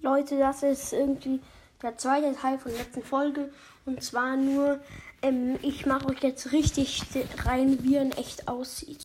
Leute, das ist irgendwie der zweite Teil von der letzten Folge. Und zwar nur, ähm, ich mache euch jetzt richtig rein, wie er in echt aussieht.